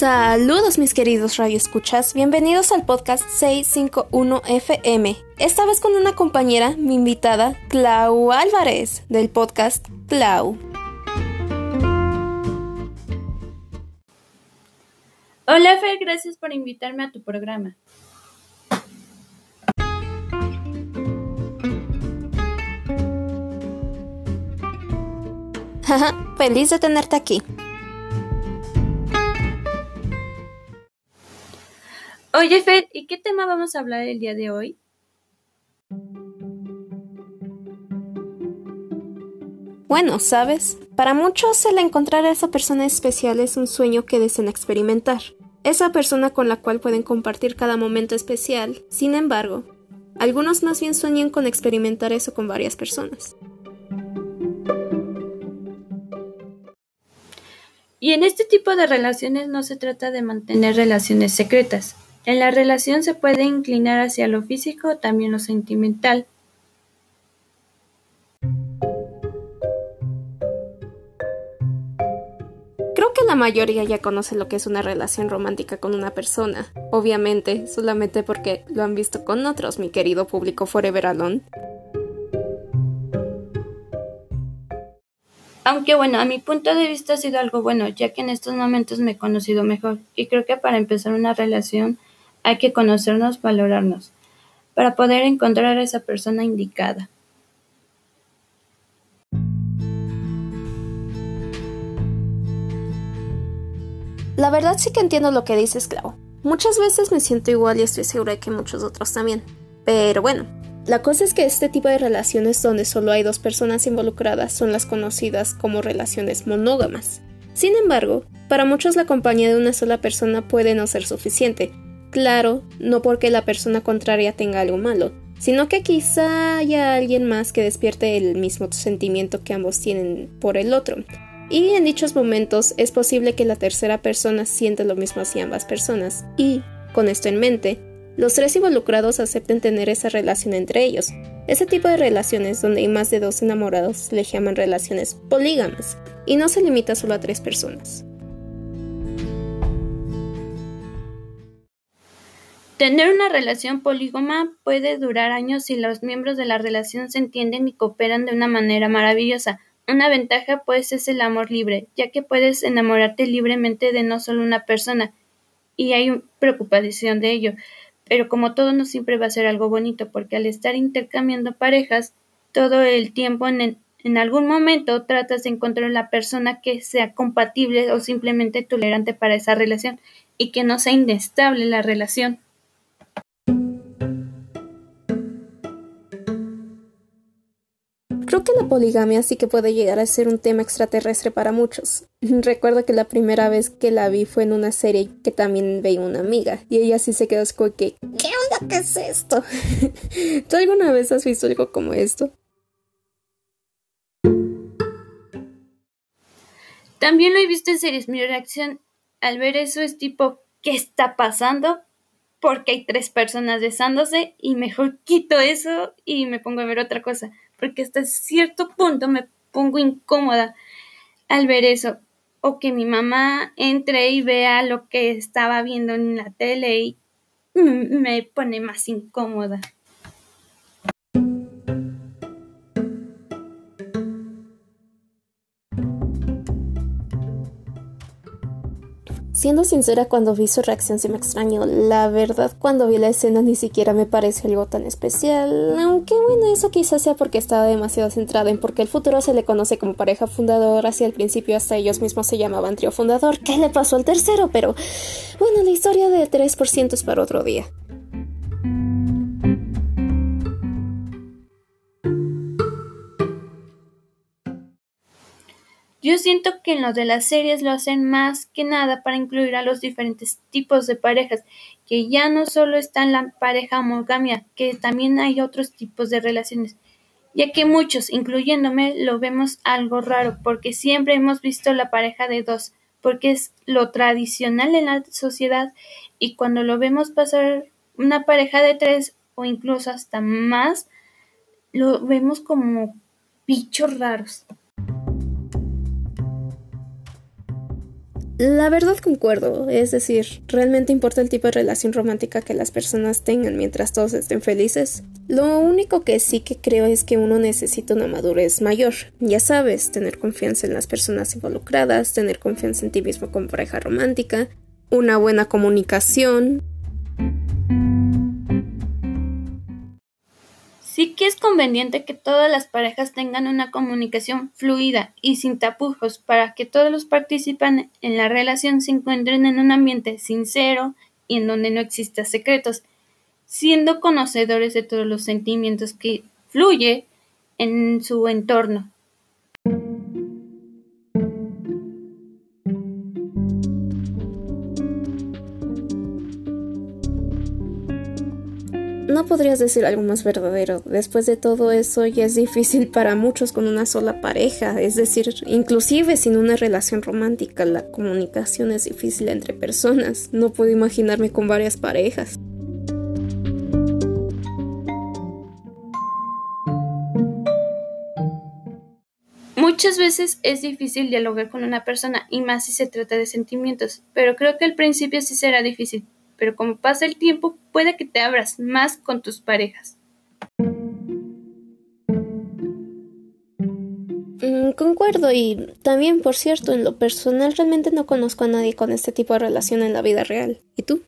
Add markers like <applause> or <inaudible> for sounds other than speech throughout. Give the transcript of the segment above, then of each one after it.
Saludos mis queridos radioescuchas, bienvenidos al podcast 651 FM. Esta vez con una compañera, mi invitada, Clau Álvarez, del podcast Clau. Hola Fer, gracias por invitarme a tu programa. Feliz de tenerte aquí. Oye, Fed, ¿y qué tema vamos a hablar el día de hoy? Bueno, sabes, para muchos el encontrar a esa persona especial es un sueño que desean experimentar. Esa persona con la cual pueden compartir cada momento especial. Sin embargo, algunos más bien sueñan con experimentar eso con varias personas. Y en este tipo de relaciones no se trata de mantener relaciones secretas, en la relación se puede inclinar hacia lo físico o también lo sentimental. Creo que la mayoría ya conoce lo que es una relación romántica con una persona. Obviamente, solamente porque lo han visto con otros, mi querido público Forever Alone. Aunque bueno, a mi punto de vista ha sido algo bueno, ya que en estos momentos me he conocido mejor y creo que para empezar una relación hay que conocernos, valorarnos, para poder encontrar a esa persona indicada. La verdad sí que entiendo lo que dices, Clau. Muchas veces me siento igual y estoy segura de que muchos otros también. Pero bueno, la cosa es que este tipo de relaciones donde solo hay dos personas involucradas son las conocidas como relaciones monógamas. Sin embargo, para muchos la compañía de una sola persona puede no ser suficiente, Claro, no porque la persona contraria tenga algo malo, sino que quizá haya alguien más que despierte el mismo sentimiento que ambos tienen por el otro. Y en dichos momentos es posible que la tercera persona sienta lo mismo hacia ambas personas. Y, con esto en mente, los tres involucrados acepten tener esa relación entre ellos. Ese tipo de relaciones donde hay más de dos enamorados le llaman relaciones polígamas, y no se limita solo a tres personas. Tener una relación polígama puede durar años si los miembros de la relación se entienden y cooperan de una manera maravillosa. Una ventaja pues es el amor libre, ya que puedes enamorarte libremente de no solo una persona, y hay preocupación de ello. Pero como todo no siempre va a ser algo bonito, porque al estar intercambiando parejas todo el tiempo en, en algún momento tratas de encontrar la persona que sea compatible o simplemente tolerante para esa relación y que no sea inestable la relación. Poligamia sí que puede llegar a ser un tema extraterrestre para muchos. <laughs> Recuerdo que la primera vez que la vi fue en una serie que también veía una amiga y ella sí se quedó como que ¿qué onda? ¿Qué es esto? <laughs> ¿Tú alguna vez has visto algo como esto? También lo he visto en series. Mi reacción al ver eso es tipo ¿qué está pasando? Porque hay tres personas besándose y mejor quito eso y me pongo a ver otra cosa porque hasta cierto punto me pongo incómoda al ver eso. O que mi mamá entre y vea lo que estaba viendo en la tele y me pone más incómoda. Siendo sincera, cuando vi su reacción se me extrañó. La verdad, cuando vi la escena ni siquiera me pareció algo tan especial. Aunque bueno, eso quizás sea porque estaba demasiado centrada en porque el futuro se le conoce como pareja fundadora. Así al principio hasta ellos mismos se llamaban trío fundador. ¿Qué le pasó al tercero? Pero bueno, la historia de 3% es para otro día. Yo siento que en lo de las series lo hacen más que nada para incluir a los diferentes tipos de parejas, que ya no solo está en la pareja monogamia, que también hay otros tipos de relaciones, ya que muchos, incluyéndome, lo vemos algo raro, porque siempre hemos visto la pareja de dos, porque es lo tradicional en la sociedad, y cuando lo vemos pasar una pareja de tres o incluso hasta más, lo vemos como bichos raros. La verdad concuerdo, es decir, realmente importa el tipo de relación romántica que las personas tengan mientras todos estén felices. Lo único que sí que creo es que uno necesita una madurez mayor. Ya sabes, tener confianza en las personas involucradas, tener confianza en ti mismo como pareja romántica, una buena comunicación, Sí que es conveniente que todas las parejas tengan una comunicación fluida y sin tapujos para que todos los participantes en la relación se encuentren en un ambiente sincero y en donde no existan secretos, siendo conocedores de todos los sentimientos que fluye en su entorno. No podrías decir algo más verdadero. Después de todo eso ya es difícil para muchos con una sola pareja. Es decir, inclusive sin una relación romántica, la comunicación es difícil entre personas. No puedo imaginarme con varias parejas. Muchas veces es difícil dialogar con una persona y más si se trata de sentimientos, pero creo que al principio sí será difícil pero como pasa el tiempo puede que te abras más con tus parejas. Mm, concuerdo y también, por cierto, en lo personal realmente no conozco a nadie con este tipo de relación en la vida real. ¿Y tú?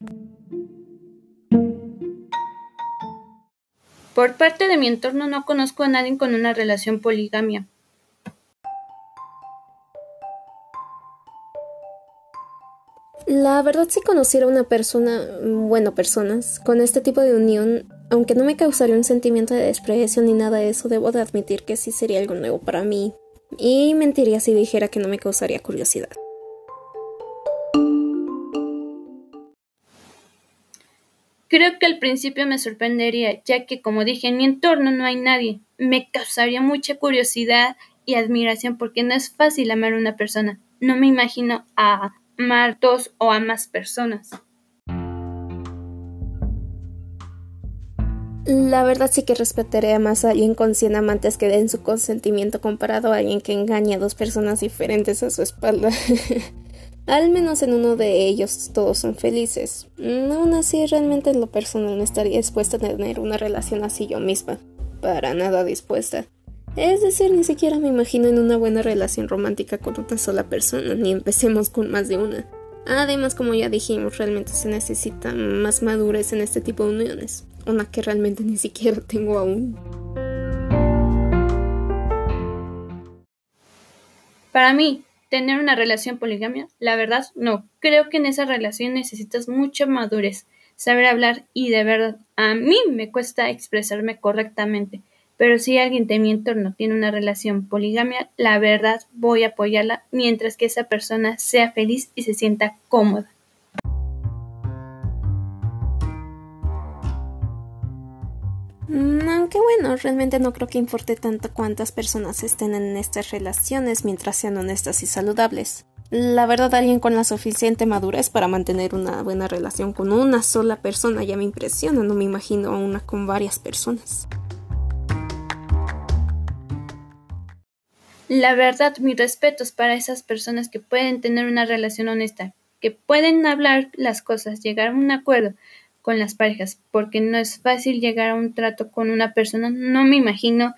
Por parte de mi entorno no conozco a nadie con una relación poligamia. La verdad si conociera una persona, bueno, personas, con este tipo de unión, aunque no me causaría un sentimiento de desprecio ni nada de eso, debo de admitir que sí sería algo nuevo para mí. Y mentiría si dijera que no me causaría curiosidad. Creo que al principio me sorprendería, ya que como dije en mi entorno no hay nadie. Me causaría mucha curiosidad y admiración porque no es fácil amar a una persona. No me imagino a amar dos o a más personas. La verdad sí que respetaré más a alguien con 100 amantes que den su consentimiento comparado a alguien que engaña a dos personas diferentes a su espalda. <laughs> Al menos en uno de ellos todos son felices. Aún así, realmente en lo personal no estaría dispuesta a tener una relación así yo misma. Para nada dispuesta. Es decir, ni siquiera me imagino en una buena relación romántica con una sola persona, ni empecemos con más de una. Además, como ya dijimos, realmente se necesita más madurez en este tipo de uniones, una que realmente ni siquiera <laughs> tengo aún. Para mí, tener una relación poligamia, la verdad, no. Creo que en esa relación necesitas mucha madurez, saber hablar y de verdad, a mí me cuesta expresarme correctamente pero si alguien de mi entorno tiene una relación poligamia, la verdad voy a apoyarla mientras que esa persona sea feliz y se sienta cómoda. Mm, aunque bueno, realmente no creo que importe tanto cuántas personas estén en estas relaciones mientras sean honestas y saludables. La verdad, alguien con la suficiente madurez para mantener una buena relación con una sola persona ya me impresiona, no me imagino a una con varias personas. La verdad, mis respetos para esas personas que pueden tener una relación honesta, que pueden hablar las cosas, llegar a un acuerdo con las parejas, porque no es fácil llegar a un trato con una persona. No me imagino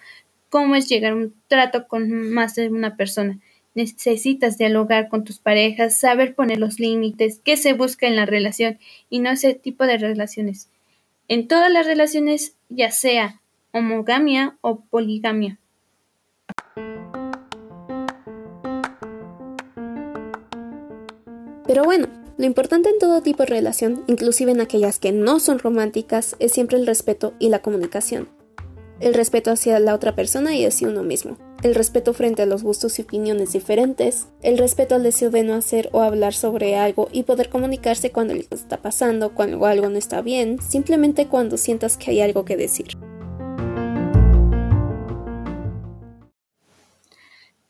cómo es llegar a un trato con más de una persona. Necesitas dialogar con tus parejas, saber poner los límites, qué se busca en la relación y no ese tipo de relaciones. En todas las relaciones, ya sea homogamia o poligamia. Pero bueno, lo importante en todo tipo de relación, inclusive en aquellas que no son románticas, es siempre el respeto y la comunicación. El respeto hacia la otra persona y hacia uno mismo. El respeto frente a los gustos y opiniones diferentes. El respeto al deseo de no hacer o hablar sobre algo y poder comunicarse cuando algo está pasando, cuando algo no está bien, simplemente cuando sientas que hay algo que decir.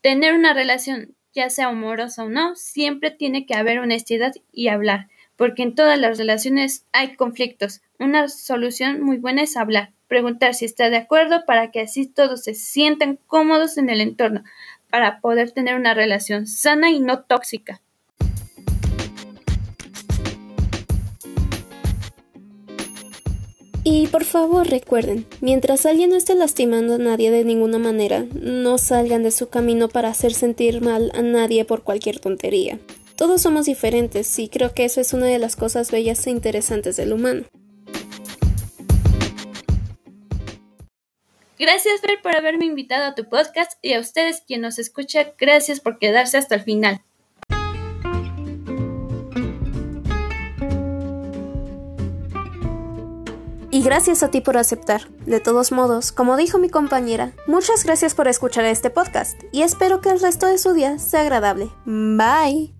Tener una relación ya sea amorosa o no, siempre tiene que haber honestidad y hablar, porque en todas las relaciones hay conflictos. Una solución muy buena es hablar, preguntar si está de acuerdo para que así todos se sientan cómodos en el entorno, para poder tener una relación sana y no tóxica. Y por favor recuerden, mientras alguien no esté lastimando a nadie de ninguna manera, no salgan de su camino para hacer sentir mal a nadie por cualquier tontería. Todos somos diferentes y creo que eso es una de las cosas bellas e interesantes del humano. Gracias Fer por haberme invitado a tu podcast y a ustedes quien nos escucha, gracias por quedarse hasta el final. Y gracias a ti por aceptar. De todos modos, como dijo mi compañera, muchas gracias por escuchar este podcast y espero que el resto de su día sea agradable. Bye.